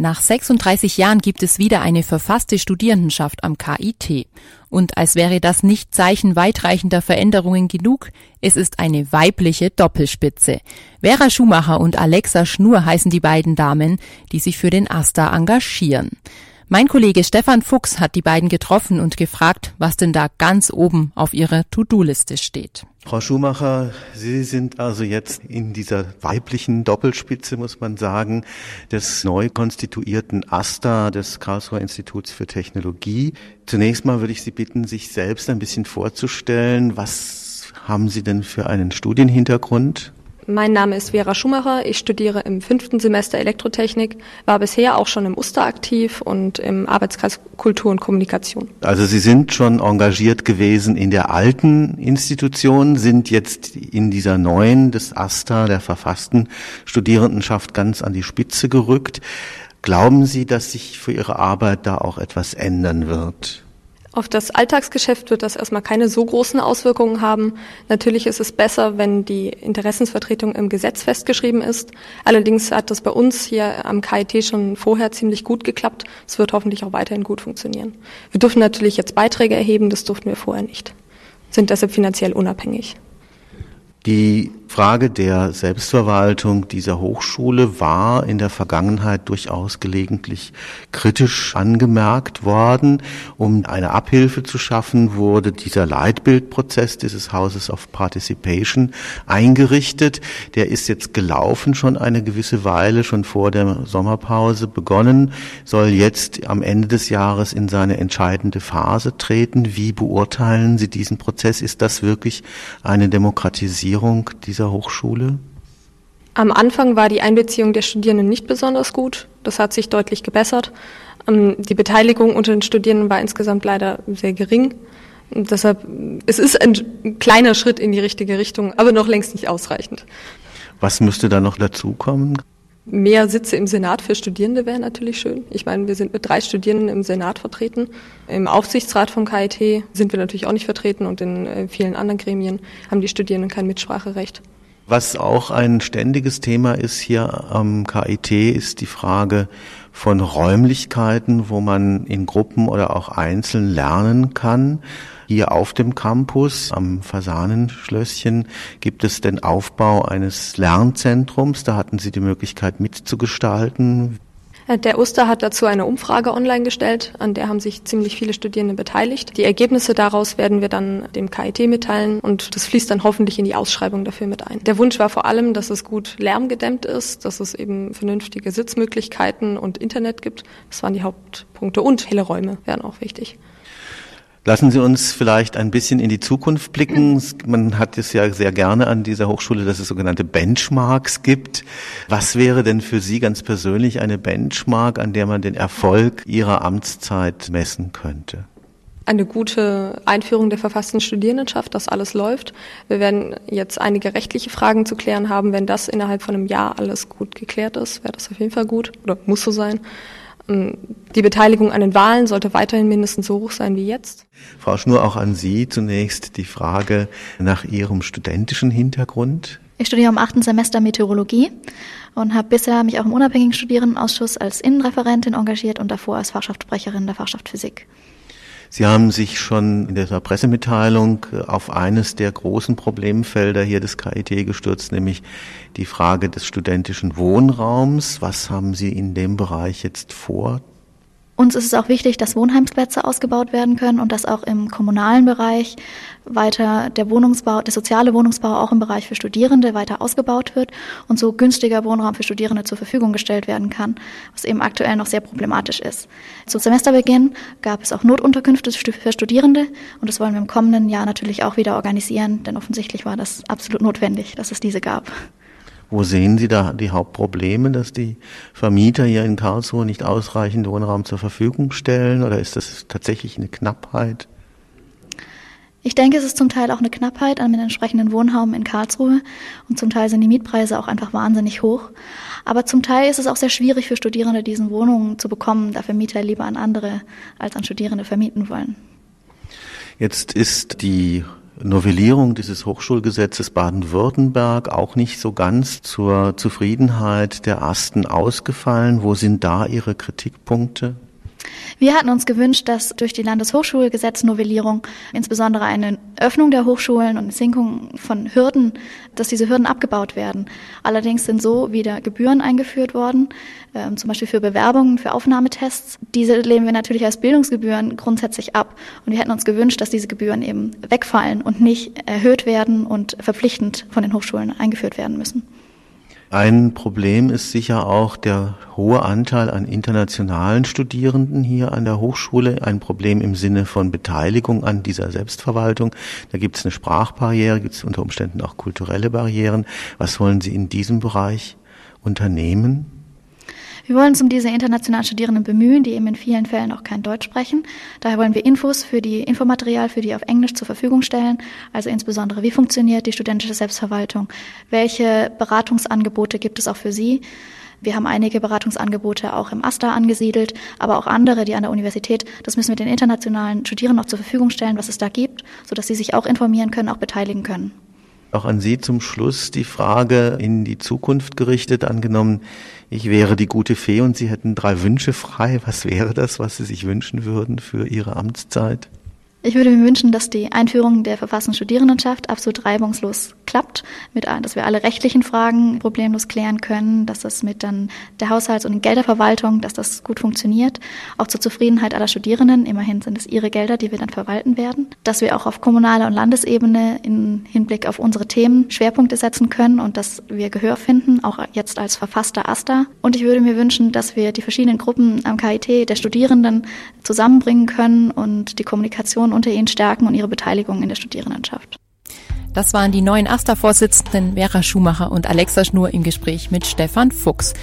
Nach 36 Jahren gibt es wieder eine verfasste Studierendenschaft am KIT. Und als wäre das nicht Zeichen weitreichender Veränderungen genug, es ist eine weibliche Doppelspitze. Vera Schumacher und Alexa Schnur heißen die beiden Damen, die sich für den AStA engagieren. Mein Kollege Stefan Fuchs hat die beiden getroffen und gefragt, was denn da ganz oben auf ihrer To-Do-Liste steht. Frau Schumacher, Sie sind also jetzt in dieser weiblichen Doppelspitze, muss man sagen, des neu konstituierten AStA, des Karlsruher Instituts für Technologie. Zunächst mal würde ich Sie bitten, sich selbst ein bisschen vorzustellen. Was haben Sie denn für einen Studienhintergrund? Mein Name ist Vera Schumacher. Ich studiere im fünften Semester Elektrotechnik, war bisher auch schon im Uster aktiv und im Arbeitskreis Kultur und Kommunikation. Also Sie sind schon engagiert gewesen in der alten Institution, sind jetzt in dieser neuen des AStA, der verfassten Studierendenschaft, ganz an die Spitze gerückt. Glauben Sie, dass sich für Ihre Arbeit da auch etwas ändern wird? Auf das Alltagsgeschäft wird das erstmal keine so großen Auswirkungen haben. Natürlich ist es besser, wenn die Interessensvertretung im Gesetz festgeschrieben ist. Allerdings hat das bei uns hier am KIT schon vorher ziemlich gut geklappt. Es wird hoffentlich auch weiterhin gut funktionieren. Wir dürfen natürlich jetzt Beiträge erheben, das durften wir vorher nicht. Sind deshalb finanziell unabhängig. Die Frage der Selbstverwaltung dieser Hochschule war in der Vergangenheit durchaus gelegentlich kritisch angemerkt worden. Um eine Abhilfe zu schaffen, wurde dieser Leitbildprozess dieses Houses of Participation eingerichtet. Der ist jetzt gelaufen schon eine gewisse Weile, schon vor der Sommerpause begonnen, soll jetzt am Ende des Jahres in seine entscheidende Phase treten. Wie beurteilen Sie diesen Prozess? Ist das wirklich eine Demokratisierung dieser dieser Hochschule? Am Anfang war die Einbeziehung der Studierenden nicht besonders gut. Das hat sich deutlich gebessert. Ähm, die Beteiligung unter den Studierenden war insgesamt leider sehr gering. Und deshalb, es ist ein kleiner Schritt in die richtige Richtung, aber noch längst nicht ausreichend. Was müsste da noch dazukommen? Mehr Sitze im Senat für Studierende wäre natürlich schön. Ich meine, wir sind mit drei Studierenden im Senat vertreten. Im Aufsichtsrat vom KIT sind wir natürlich auch nicht vertreten und in äh, vielen anderen Gremien haben die Studierenden kein Mitspracherecht. Was auch ein ständiges Thema ist hier am KIT, ist die Frage von Räumlichkeiten, wo man in Gruppen oder auch einzeln lernen kann. Hier auf dem Campus am Fasanenschlösschen gibt es den Aufbau eines Lernzentrums. Da hatten Sie die Möglichkeit mitzugestalten. Der Oster hat dazu eine Umfrage online gestellt, an der haben sich ziemlich viele Studierende beteiligt. Die Ergebnisse daraus werden wir dann dem KIT mitteilen und das fließt dann hoffentlich in die Ausschreibung dafür mit ein. Der Wunsch war vor allem, dass es gut lärmgedämmt ist, dass es eben vernünftige Sitzmöglichkeiten und Internet gibt. Das waren die Hauptpunkte und helle Räume wären auch wichtig. Lassen Sie uns vielleicht ein bisschen in die Zukunft blicken. Man hat es ja sehr gerne an dieser Hochschule, dass es sogenannte Benchmarks gibt. Was wäre denn für Sie ganz persönlich eine Benchmark, an der man den Erfolg Ihrer Amtszeit messen könnte? eine gute Einführung der verfassten Studierendenschaft, dass alles läuft. Wir werden jetzt einige rechtliche Fragen zu klären haben. Wenn das innerhalb von einem Jahr alles gut geklärt ist, wäre das auf jeden Fall gut oder muss so sein. Ähm, die Beteiligung an den Wahlen sollte weiterhin mindestens so hoch sein wie jetzt. Frau Schnur, auch an Sie zunächst die Frage nach Ihrem studentischen Hintergrund. Ich studiere im achten Semester Meteorologie und habe bisher mich auch im unabhängigen Studierendenausschuss als Innenreferentin engagiert und davor als Fachschaftssprecherin der Fachschaft Physik. Sie haben sich schon in dieser Pressemitteilung äh, auf eines der großen Problemfelder hier des KIT gestürzt, nämlich die Frage des studentischen Wohnraums. Was haben Sie in dem Bereich jetzt vor? Uns ist es auch wichtig, dass Wohnheimsplätze ausgebaut werden können und dass auch im kommunalen Bereich weiter der Wohnungsbau, der soziale Wohnungsbau auch im Bereich für Studierende weiter ausgebaut wird und so günstiger Wohnraum für Studierende zur Verfügung gestellt werden kann, was eben aktuell noch sehr problematisch ist. Zu Semesterbeginn gab es auch Notunterkünfte für Studierende und das wollen wir im kommenden Jahr natürlich auch wieder organisieren, denn offensichtlich war das absolut notwendig, dass es diese gab. Wo sehen Sie da die Hauptprobleme, dass die Vermieter hier in Karlsruhe nicht ausreichend Wohnraum zur Verfügung stellen oder ist das tatsächlich eine Knappheit? Ich denke, es ist zum Teil auch eine Knappheit an den entsprechenden Wohnraum in Karlsruhe und zum Teil sind die Mietpreise auch einfach wahnsinnig hoch. Aber zum Teil ist es auch sehr schwierig für Studierende, diesen Wohnungen zu bekommen, da Vermieter lieber an andere als an Studierende vermieten wollen. Jetzt ist die Novellierung dieses Hochschulgesetzes Baden-Württemberg auch nicht so ganz zur Zufriedenheit der Asten ausgefallen. Wo sind da Ihre Kritikpunkte? Wir hatten uns gewünscht, dass durch die Landeshochschulgesetznovellierung insbesondere eine Öffnung der Hochschulen und eine Senkung von Hürden, dass diese Hürden abgebaut werden. Allerdings sind so wieder Gebühren eingeführt worden, äh, zum Beispiel für Bewerbungen, für Aufnahmetests. Diese lehnen wir natürlich als Bildungsgebühren grundsätzlich ab. Und wir hätten uns gewünscht, dass diese Gebühren eben wegfallen und nicht erhöht werden und verpflichtend von den Hochschulen eingeführt werden müssen. Ein Problem ist sicher auch der hohe Anteil an internationalen Studierenden hier an der Hochschule. Ein Problem im Sinne von Beteiligung an dieser Selbstverwaltung. Da gibt es eine Sprachbarriere, gibt es unter Umständen auch kulturelle Barrieren. Was wollen Sie in diesem Bereich unternehmen? Wir wollen uns um diese internationalen Studierenden bemühen, die eben in vielen Fällen auch kein Deutsch sprechen. Daher wollen wir Infos für die Infomaterial für die auf Englisch zur Verfügung stellen. Also insbesondere, wie funktioniert die studentische Selbstverwaltung? Welche Beratungsangebote gibt es auch für Sie? Wir haben einige Beratungsangebote auch im AStA angesiedelt, aber auch andere, die an der Universität. Das müssen wir den internationalen Studierenden auch zur Verfügung stellen, was es da gibt, sodass sie sich auch informieren können, auch beteiligen können. Auch an Sie zum Schluss die Frage in die Zukunft gerichtet, angenommen, ich wäre die gute Fee und Sie hätten drei Wünsche frei. Was wäre das, was Sie sich wünschen würden für Ihre Amtszeit? Ich würde mir wünschen, dass die Einführung der Verfassungsstudierendenschaft absolut reibungslos klappt, mit, dass wir alle rechtlichen Fragen problemlos klären können, dass das mit dann der Haushalts- und Gelderverwaltung, dass das gut funktioniert, auch zur Zufriedenheit aller Studierenden. Immerhin sind es ihre Gelder, die wir dann verwalten werden. Dass wir auch auf kommunaler und Landesebene im Hinblick auf unsere Themen Schwerpunkte setzen können und dass wir Gehör finden, auch jetzt als verfasster AStA. Und ich würde mir wünschen, dass wir die verschiedenen Gruppen am KIT der Studierenden zusammenbringen können und die Kommunikation unter ihnen stärken und ihre Beteiligung in der Studierendenschaft. Das waren die neuen AStA-Vorsitzenden Vera Schumacher und Alexa Schnur im Gespräch mit Stefan Fuchs.